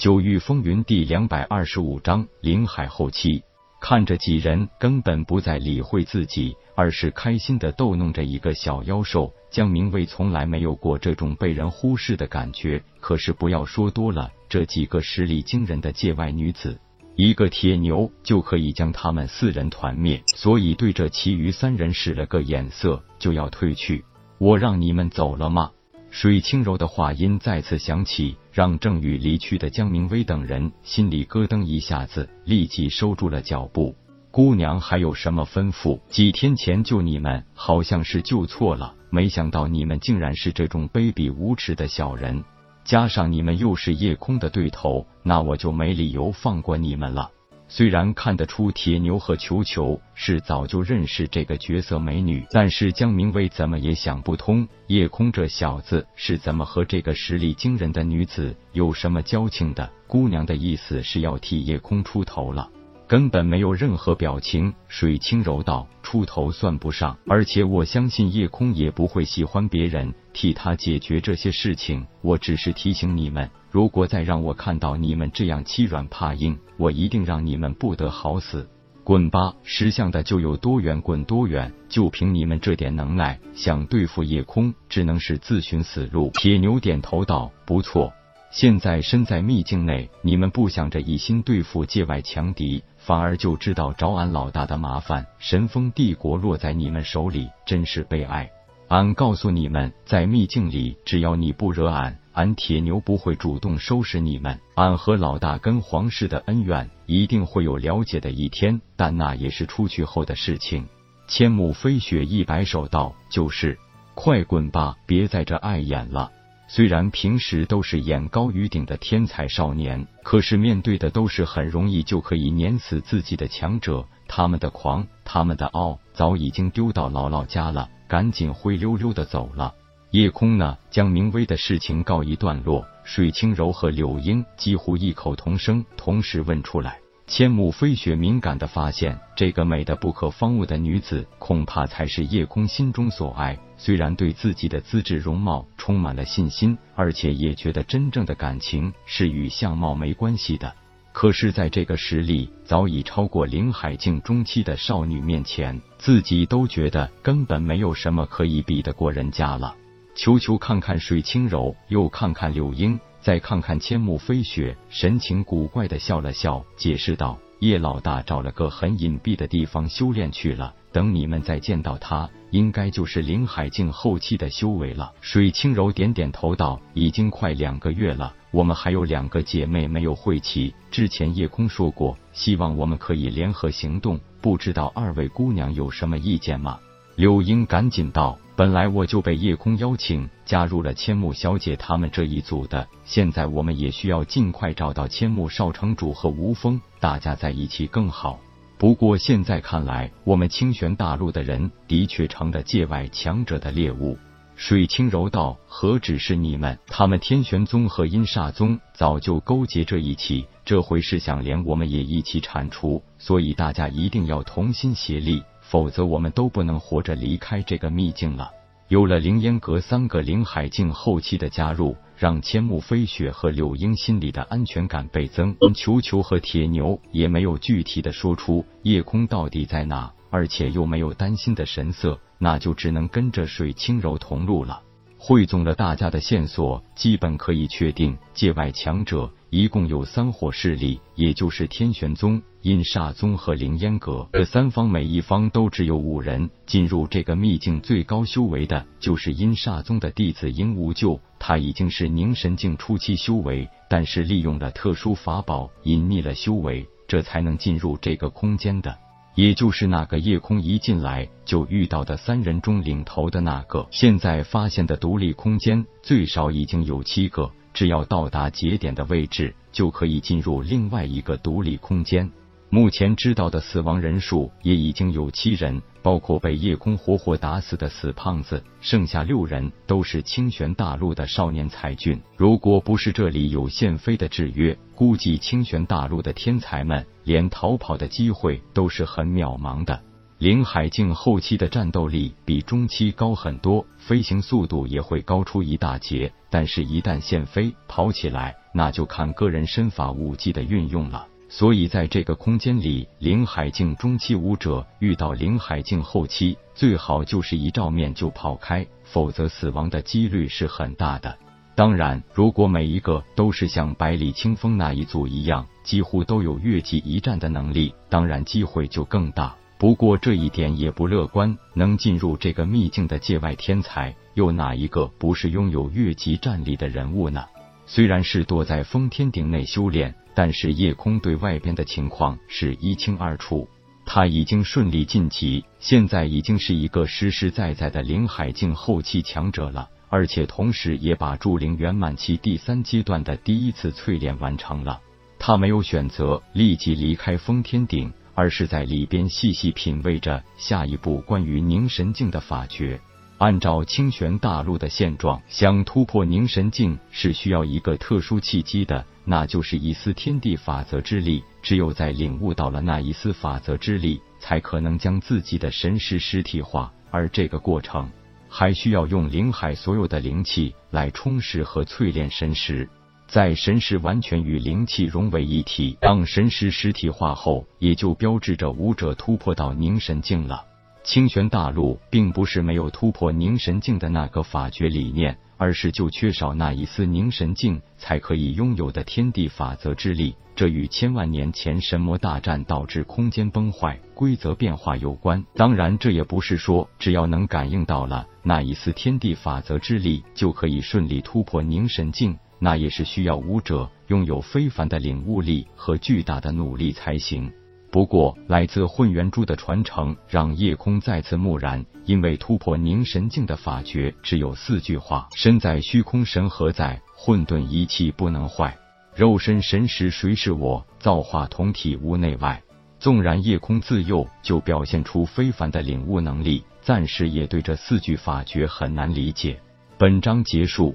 九域风云第两百二十五章临海后期。看着几人根本不再理会自己，而是开心的逗弄着一个小妖兽。江明威从来没有过这种被人忽视的感觉。可是不要说多了，这几个实力惊人的界外女子，一个铁牛就可以将他们四人团灭。所以对着其余三人使了个眼色，就要退去。我让你们走了吗？水清柔的话音再次响起，让正欲离去的江明威等人心里咯噔一下子，立即收住了脚步。姑娘还有什么吩咐？几天前救你们，好像是救错了，没想到你们竟然是这种卑鄙无耻的小人，加上你们又是夜空的对头，那我就没理由放过你们了。虽然看得出铁牛和球球是早就认识这个绝色美女，但是江明威怎么也想不通，叶空这小子是怎么和这个实力惊人的女子有什么交情的。姑娘的意思是要替叶空出头了。根本没有任何表情，水清柔道：“出头算不上，而且我相信夜空也不会喜欢别人替他解决这些事情。我只是提醒你们，如果再让我看到你们这样欺软怕硬，我一定让你们不得好死。滚吧，识相的就有多远滚多远。就凭你们这点能耐，想对付夜空，只能是自寻死路。”铁牛点头道：“不错。现在身在秘境内，你们不想着一心对付界外强敌。”反而就知道找俺老大的麻烦，神风帝国落在你们手里，真是悲哀。俺告诉你们，在秘境里，只要你不惹俺，俺铁牛不会主动收拾你们。俺和老大跟皇室的恩怨，一定会有了解的一天，但那也是出去后的事情。千木飞雪一摆手道：“就是，快滚吧，别在这碍眼了。”虽然平时都是眼高于顶的天才少年，可是面对的都是很容易就可以碾死自己的强者，他们的狂，他们的傲，早已经丢到姥姥家了，赶紧灰溜溜的走了。夜空呢？将明威的事情告一段落，水清柔和柳英几乎异口同声，同时问出来。千木飞雪敏感的发现，这个美的不可方物的女子，恐怕才是夜空心中所爱。虽然对自己的资质容貌充满了信心，而且也觉得真正的感情是与相貌没关系的，可是，在这个实力早已超过林海境中期的少女面前，自己都觉得根本没有什么可以比得过人家了。求求看看水清柔，又看看柳英。再看看千木飞雪，神情古怪的笑了笑，解释道：“叶老大找了个很隐蔽的地方修炼去了，等你们再见到他，应该就是林海境后期的修为了。”水清柔点点头道：“已经快两个月了，我们还有两个姐妹没有会齐。之前夜空说过，希望我们可以联合行动，不知道二位姑娘有什么意见吗？”柳英赶紧道。本来我就被夜空邀请加入了千木小姐他们这一组的，现在我们也需要尽快找到千木少城主和吴峰，大家在一起更好。不过现在看来，我们清玄大陆的人的确成了界外强者的猎物。水清柔道：“何止是你们，他们天玄宗和阴煞宗早就勾结这一起，这回是想连我们也一起铲除，所以大家一定要同心协力。”否则，我们都不能活着离开这个秘境了。有了凌烟阁三个灵海境后期的加入，让千木飞雪和柳英心里的安全感倍增。球球和铁牛也没有具体的说出夜空到底在哪，而且又没有担心的神色，那就只能跟着水清柔同路了。汇总了大家的线索，基本可以确定，界外强者一共有三伙势力，也就是天玄宗。阴煞宗和凌烟阁这三方，每一方都只有五人进入这个秘境。最高修为的就是阴煞宗的弟子阴无咎，他已经是凝神境初期修为，但是利用了特殊法宝隐匿了修为，这才能进入这个空间的。也就是那个夜空一进来就遇到的三人中领头的那个。现在发现的独立空间最少已经有七个，只要到达节点的位置，就可以进入另外一个独立空间。目前知道的死亡人数也已经有七人，包括被夜空活活打死的死胖子，剩下六人都是清玄大陆的少年才俊。如果不是这里有宪飞的制约，估计清玄大陆的天才们连逃跑的机会都是很渺茫的。灵海境后期的战斗力比中期高很多，飞行速度也会高出一大截。但是，一旦现飞跑起来，那就看个人身法武技的运用了。所以，在这个空间里，灵海境中期武者遇到灵海境后期，最好就是一照面就跑开，否则死亡的几率是很大的。当然，如果每一个都是像百里清风那一组一样，几乎都有越级一战的能力，当然机会就更大。不过这一点也不乐观，能进入这个秘境的界外天才，又哪一个不是拥有越级战力的人物呢？虽然是躲在封天顶内修炼，但是夜空对外边的情况是一清二楚。他已经顺利晋级，现在已经是一个实实在在的灵海境后期强者了，而且同时也把筑灵圆满期第三阶段的第一次淬炼完成了。他没有选择立即离开封天顶。而是在里边细细品味着下一步关于凝神境的法诀。按照清玄大陆的现状，想突破凝神境是需要一个特殊契机的，那就是一丝天地法则之力。只有在领悟到了那一丝法则之力，才可能将自己的神识实体化。而这个过程，还需要用灵海所有的灵气来充实和淬炼神识。在神识完全与灵气融为一体，当神识实体化后，也就标志着武者突破到凝神境了。清玄大陆并不是没有突破凝神境的那个法诀理念，而是就缺少那一丝凝神境才可以拥有的天地法则之力。这与千万年前神魔大战导致空间崩坏、规则变化有关。当然，这也不是说只要能感应到了那一丝天地法则之力，就可以顺利突破凝神境。那也是需要武者拥有非凡的领悟力和巨大的努力才行。不过，来自混元珠的传承让夜空再次木然，因为突破凝神境的法诀只有四句话：身在虚空，神何在？混沌一气不能坏，肉身神识谁是我？造化同体无内外。纵然夜空自幼就表现出非凡的领悟能力，暂时也对这四句法诀很难理解。本章结束。